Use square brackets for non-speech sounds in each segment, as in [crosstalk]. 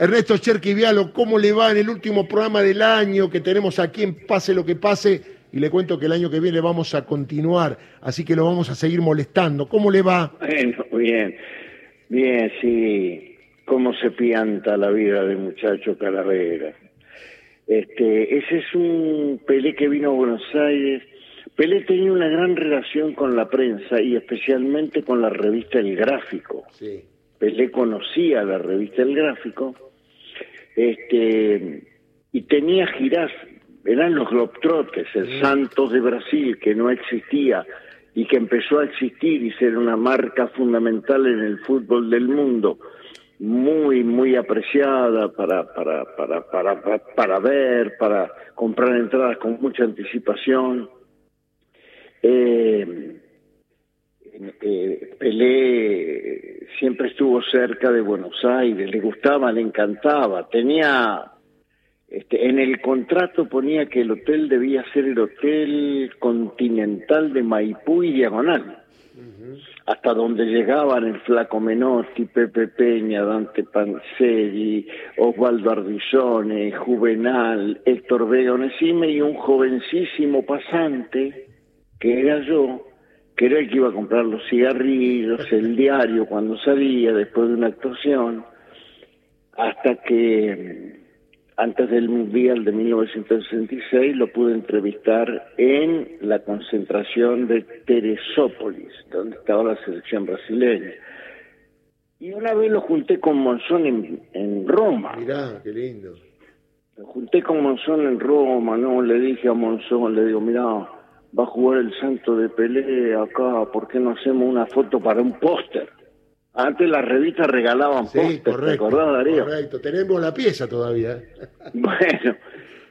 Ernesto Cherquivialo, ¿cómo le va en el último programa del año que tenemos aquí en Pase lo que pase? Y le cuento que el año que viene vamos a continuar, así que lo vamos a seguir molestando. ¿Cómo le va? Bueno, bien, bien, sí. Cómo se pianta la vida de muchacho Calavera. Este, ese es un Pelé que vino a Buenos Aires. Pelé tenía una gran relación con la prensa y especialmente con la revista El Gráfico. Sí. Pelé conocía la revista El Gráfico este, y tenía giras, eran los Globetrotters, el Santos de Brasil, que no existía y que empezó a existir y ser una marca fundamental en el fútbol del mundo, muy, muy apreciada para, para, para, para, para, para ver, para comprar entradas con mucha anticipación. Eh, eh, Pelé siempre estuvo cerca de Buenos Aires, le gustaba, le encantaba, tenía, este, en el contrato ponía que el hotel debía ser el hotel continental de Maipú y Diagonal, hasta donde llegaban el Flaco Menotti, Pepe Peña, Dante Panzeri, Osvaldo Ardizone, Juvenal, Héctor Vega Onesime y un jovencísimo pasante, que era yo, que era el que iba a comprar los cigarrillos, el diario cuando salía después de una actuación, hasta que antes del Mundial de 1966 lo pude entrevistar en la concentración de Teresópolis, donde estaba la selección brasileña. Y una vez lo junté con Monzón en, en Roma. Mirá, qué lindo. Lo junté con Monzón en Roma, ¿no? Le dije a Monzón, le digo, mirá, va a jugar el santo de Pelé acá, ¿por qué no hacemos una foto para un póster? Antes las revistas regalaban Sí, póster, ¿te acordás, Darío? Correcto, tenemos la pieza todavía. ¿eh? [laughs] Bueno,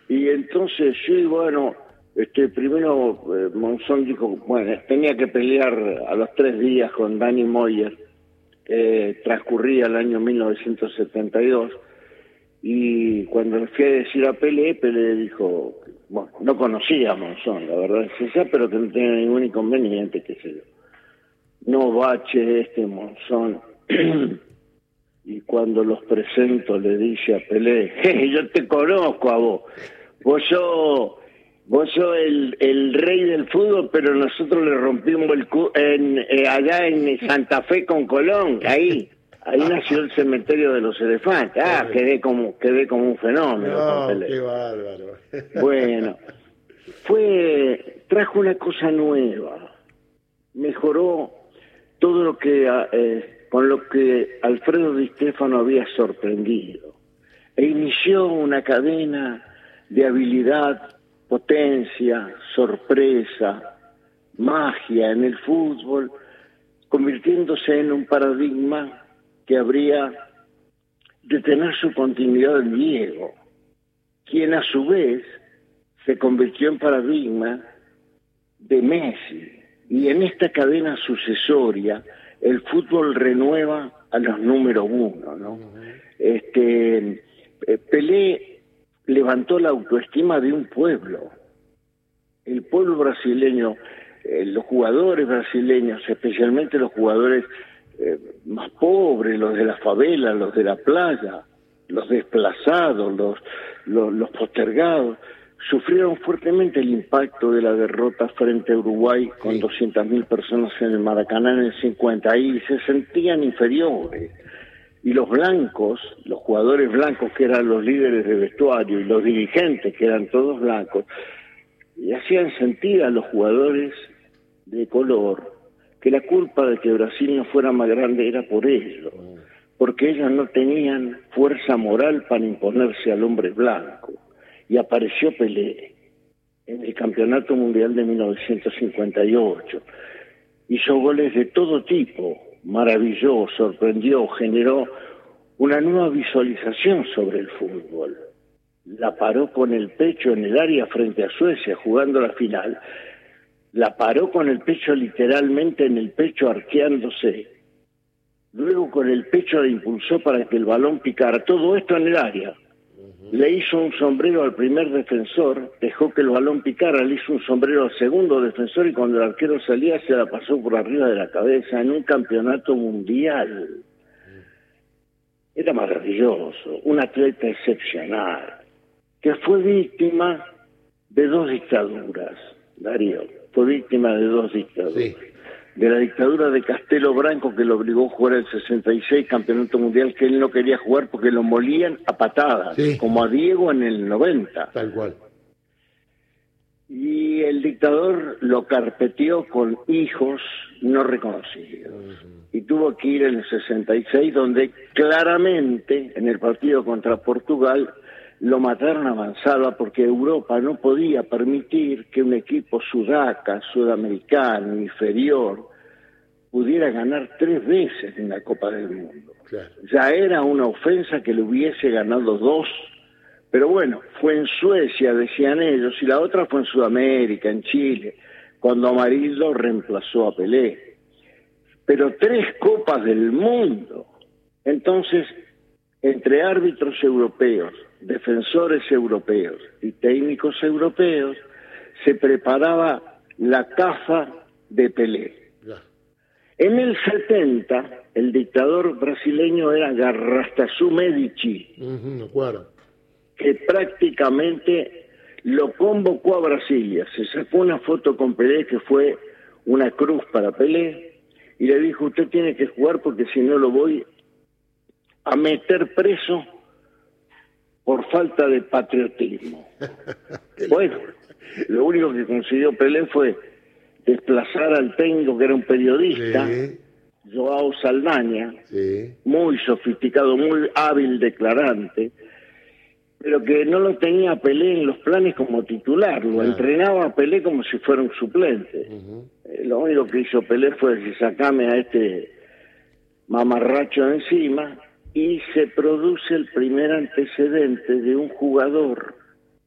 y entonces sí, bueno, este primero eh, Monzón dijo, bueno, tenía que pelear a los tres días con Danny Moyer, eh, transcurría el año 1972, y cuando fui a decir a Pelé, Pelé dijo, bueno, no conocía a Monzón, la verdad es esa, pero que no tenía ningún inconveniente, qué sé yo. No bache este Monzón. [clears throat] y cuando los presento le dice a Pelé, "Je, yo te conozco a vos, vos sos, vos sos el, el rey del fútbol, pero nosotros le rompimos el cu en, eh, allá en Santa Fe con Colón, ahí, ahí nació el cementerio de los elefantes, ah, quedé como, quedé como un fenómeno No, qué bárbaro. [laughs] Bueno, fue, trajo una cosa nueva, mejoró todo lo que, ah, eh, con lo que Alfredo Di Stefano había sorprendido, e inició una cadena de habilidad, potencia, sorpresa, magia en el fútbol, convirtiéndose en un paradigma que habría de tener su continuidad en Diego, quien a su vez se convirtió en paradigma de Messi. Y en esta cadena sucesoria, el fútbol renueva a los número uno, ¿no? Este, eh, Pelé levantó la autoestima de un pueblo. El pueblo brasileño, eh, los jugadores brasileños, especialmente los jugadores eh, más pobres, los de la favela, los de la playa, los desplazados, los, los, los postergados, sufrieron fuertemente el impacto de la derrota frente a Uruguay con Sí. 200.000 personas en el Maracaná en el 50 y se sentían inferiores. Y los blancos, los jugadores blancos que eran los líderes de vestuario y los dirigentes que eran todos blancos, y hacían sentir a los jugadores de color que la culpa de que Brasil no fuera más grande era por ellos, porque ellos no tenían fuerza moral para imponerse al hombre blanco. Y apareció Pelé en el Campeonato Mundial de 1958. Hizo goles de todo tipo, maravilló, sorprendió, generó una nueva visualización sobre el fútbol. La paró con el pecho en el área frente a Suecia jugando la final. La paró con el pecho literalmente en el pecho arqueándose. Luego con el pecho la impulsó para que el balón picara. Todo esto en el área. Le hizo un sombrero al primer defensor, dejó que el balón picara, le hizo un sombrero al segundo defensor y cuando el arquero salía se la pasó por arriba de la cabeza en un campeonato mundial. era maravilloso, un atleta excepcional, que fue víctima de dos dictaduras, Darío, fue víctima de dos dictaduras. De la dictadura de Castelo Branco que lo obligó a jugar el 66 campeonato mundial que él no quería jugar porque lo molían a patadas, como a Diego en el 90. Tal cual. Y el dictador lo carpeteó con hijos no reconocidos. Y tuvo que ir en el 66, donde claramente en el partido contra Portugal lo mataron a mansalva porque Europa no podía permitir que un equipo sudaca, sudamericano, inferior, pudiera ganar tres veces en la Copa del Mundo. Ya era una ofensa que le hubiese ganado dos pero bueno, fue en Suecia, decían ellos, y la otra fue en Sudamérica, en Chile, cuando Amarillo reemplazó a Pelé. Pero tres copas del mundo. Entonces, entre árbitros europeos, defensores europeos y técnicos europeos, se preparaba la caza de Pelé. En el 70, el dictador brasileño era Garrastazu Medici que prácticamente lo convocó a Brasilia. Se sacó una foto con Pelé que fue una cruz para Pelé y le dijo, usted tiene que jugar porque si no lo voy a meter preso por falta de patriotismo. [laughs] bueno, lo único que consiguió Pelé fue desplazar al técnico que era un periodista, Joao Saldaña, muy sofisticado, muy hábil declarante, pero que no lo tenía Pelé en los planes como titular, lo entrenaba a Pelé como si fuera un suplente. Eh, lo único que hizo Pelé fue decir, sacame a este mamarracho encima y se produce el primer antecedente de un jugador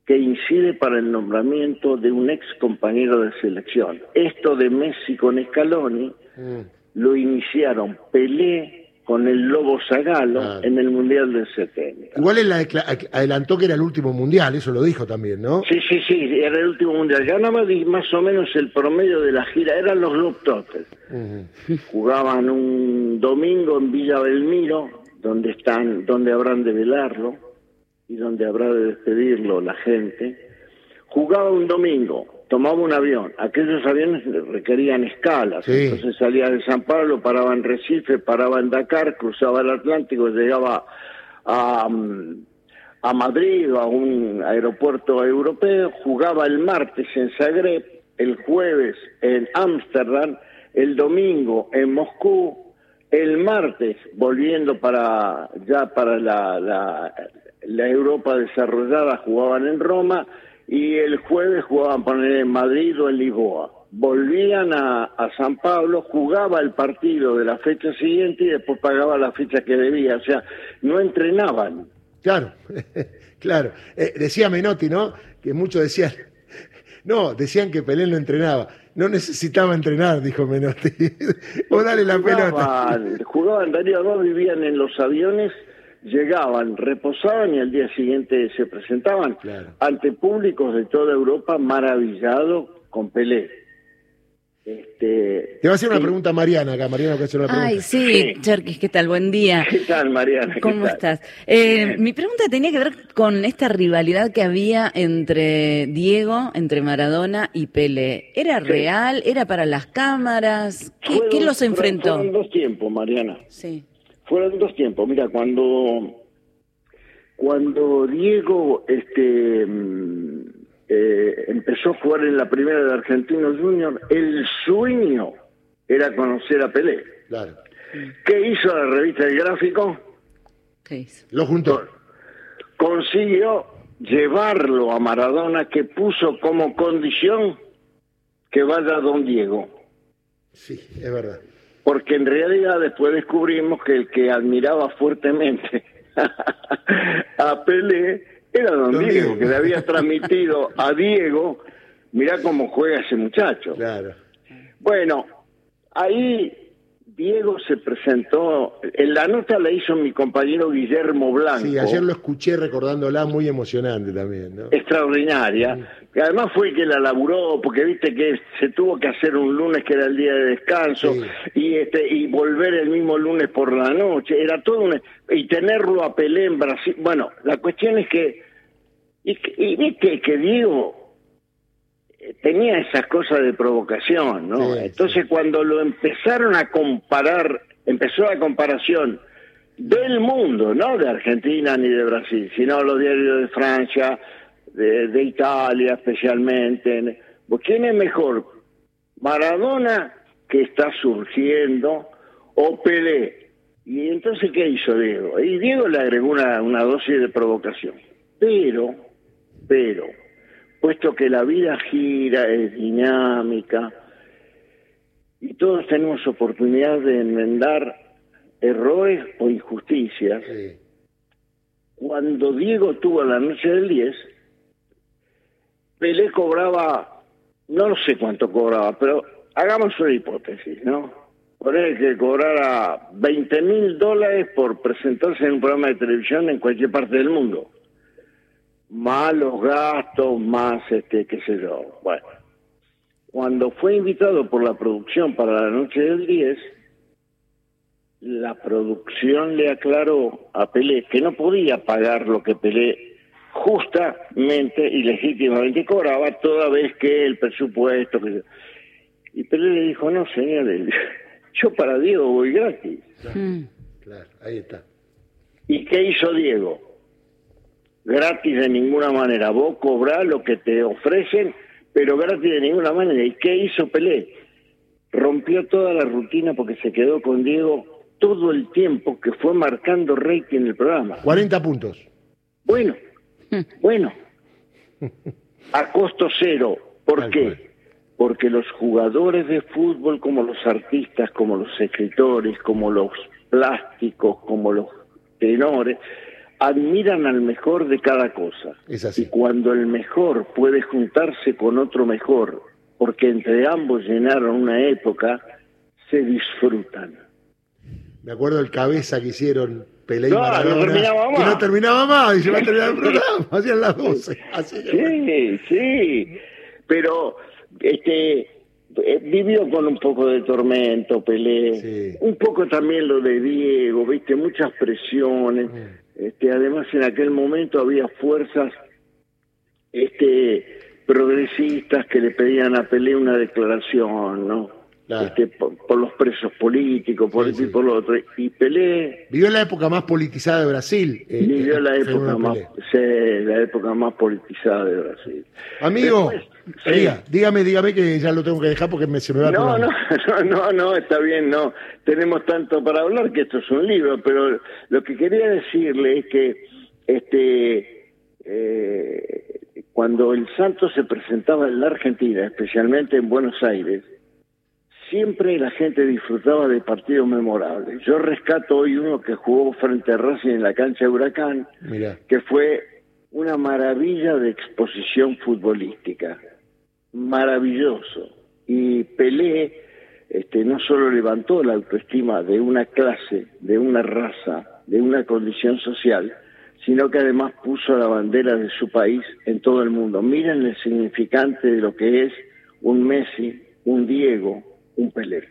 que incide para el nombramiento de un ex compañero de selección. Esto de Messi con Scaloni mm. lo iniciaron Pelé, con el Lobo Zagalo en el Mundial del 70. Igual él adelantó que era el último Mundial, eso lo dijo también, ¿no? Sí, sí, sí, era el último Mundial. Ganaba más o menos el promedio de la gira, eran los Globetrotters. Jugaban un domingo en Villa Belmiro, donde, están, donde habrán de velarlo y donde habrá de despedirlo la gente. Jugaba un domingo, tomaba un avión. Aquellos aviones requerían escalas. Entonces salía de San Pablo, paraba en Recife, paraba en Dakar, cruzaba el Atlántico, llegaba a, mm, a Madrid o a un aeropuerto europeo, jugaba el martes en Zagreb, el jueves en Ámsterdam, el domingo en Moscú, el martes volviendo para ya para la, la, Europa desarrollada jugaban en Roma y el jueves jugaban poner en Madrid o en Lisboa. Volvían a, San Pablo, jugaba el partido de la fecha siguiente y después pagaba la fecha que debía. O sea, no entrenaban. Claro, [laughs] claro. Eh, decía Menotti, ¿no? Que muchos decían, no, decían que Pelé no entrenaba. No necesitaba entrenar, dijo Menotti. [laughs] o dale la pelota. Jugaban, Darío, dos vivían en los aviones llegaban, reposaban y al día siguiente se presentaban ante públicos de toda Europa maravillados con Pelé. Este, Te va a hacer una pregunta Mariana acá, Mariana, que hacer una pregunta. Ay, sí, Cherkis, ¿qué tal? Buen día. ¿Qué tal, Mariana? ¿Cómo estás? Eh, mi pregunta tenía que ver con esta rivalidad que había entre Diego, entre Maradona y Pelé. ¿Era real? ¿Era para las cámaras? ¿Qué, los enfrentó? Fueron dos tiempos, Mariana. Sí fueron dos tiempos. Mira, cuando cuando Diego este mm, eh, empezó a jugar en la primera de Argentinos Junior, el sueño era conocer a Pelé. Claro. ¿Qué hizo la revista El Gráfico? ¿Qué hizo? Lo juntó. Consiguió llevarlo a Maradona, que puso como condición que vaya a Don Diego. Sí, es verdad porque en realidad después descubrimos que el que admiraba fuertemente [laughs] a Pelé era don, Diego, que le había transmitido a Diego, mirá cómo juega ese muchacho. Claro. Bueno, ahí Diego se presentó, en la nota la hizo mi compañero Guillermo Blanco. Sí, ayer lo escuché recordándola, muy emocionante también. ¿no? Extraordinaria. Que además fue que la laburó, porque viste que se tuvo que hacer un lunes que era el día de descanso, y este y volver el mismo lunes por la noche, era todo un... y tenerlo a Pelé en Brasil. Bueno, la cuestión es que, y, y viste que Diego tenía esas cosas de provocación, ¿no? Entonces cuando lo empezaron a comparar, empezó la comparación del mundo, no de Argentina ni de Brasil, sino los diarios de Francia, de, Italia especialmente. ¿Quién es mejor? Maradona, que está surgiendo, o Pelé. Y entonces, ¿qué hizo Diego? Y Diego le agregó una, una dosis de provocación. Pero, pero, puesto que la vida gira, es dinámica, y todos tenemos oportunidad de enmendar errores o injusticias. Cuando Diego tuvo la noche del 10, Pelé cobraba, no sé cuánto cobraba, pero hagamos una hipótesis, ¿no? Poner que cobrara 20 mil dólares por presentarse en un programa de televisión en cualquier parte del mundo más los gastos, más este, qué sé yo. Bueno, cuando fue invitado por la producción para la noche del 10, la producción le aclaró a Pelé que no podía pagar lo que Pelé justamente y legítimamente cobraba toda vez que el presupuesto... Que... Y Pelé le dijo, no, señores, [laughs] yo para Diego voy gratis. Hmm. claro, ahí está. ¿Y qué hizo Diego? gratis de ninguna manera. Vos cobrás lo que te ofrecen, pero gratis de ninguna manera. ¿Y qué hizo Pelé? Rompió toda la rutina porque se quedó con Diego todo el tiempo que fue marcando rating en el programa. 40 puntos. Bueno, [laughs] bueno. A costo cero. ¿Por qué? Porque los jugadores de fútbol, como los artistas, como los escritores, como los plásticos, como los tenores, admiran al mejor de cada cosa. Es así. Y cuando el mejor puede juntarse con otro mejor, porque entre ambos llenaron una época, se disfrutan. Me acuerdo el cabeza que hicieron Pelé y no, Maradona, no terminaba más. que no terminaba más, y se va a terminar el [laughs] programa, hacían las 12. sí, sí, pero este eh, vivió con un poco de tormento Pelé, un poco también lo de Diego, viste, muchas presiones. Mm. Este, además, en aquel momento había fuerzas este, progresistas que le pedían a Pelé una declaración, ¿no? Este, por, los presos políticos, por el por lo otro. Y Pelé... Vivió la época más politizada de Brasil. Eh, vivió eh, la época más, la época más politizada de Brasil. Amigo, dígame, dígame que ya lo tengo que dejar porque me, se me va no, no, [laughs] no, no, no, está bien, no. Tenemos tanto para hablar que esto es un libro, pero lo que quería decirle es que este eh, cuando el Santo se presentaba en la Argentina, especialmente en Buenos Aires, siempre la gente disfrutaba de partidos memorables. Yo rescato hoy uno que jugó frente a Racing en la cancha de Huracán, que fue una maravilla de exposición futbolística. Maravilloso. Y Pelé este, no solo levantó la autoestima de una clase, de una raza, de una condición social, sino que además puso la bandera de su país en todo el mundo. Miren el significante de lo que es un Messi, un Diego, un Pelé.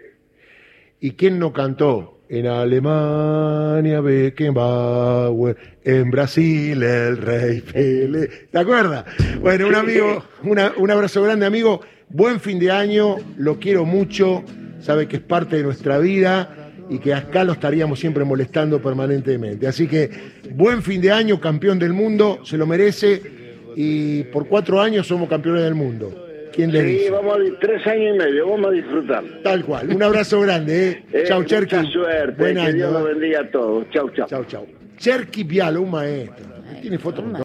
¿Y quién no cantó? En Alemania Beckenbauer, en Brasil el rey Pelé. ¿Te acuerdas? Bueno, un amigo, un abrazo grande, amigo. Buen fin de año, lo quiero mucho, sabe que es parte de nuestra vida y que acá lo estaríamos siempre molestando permanentemente. Así que buen fin de año, campeón del mundo, se lo merece y por cuatro años somos campeones del mundo. ¿Quién le sí, vamos a tres años y medio, vamos a disfrutar. Tal cual. Un abrazo grande, ¿eh? [laughs] eh chau, Cherky. Mucha suerte. Buen que Dios lo bendiga a todos. Chau, chau. Chau, chau. Cherky Pialo, un maestro. Tiene fotos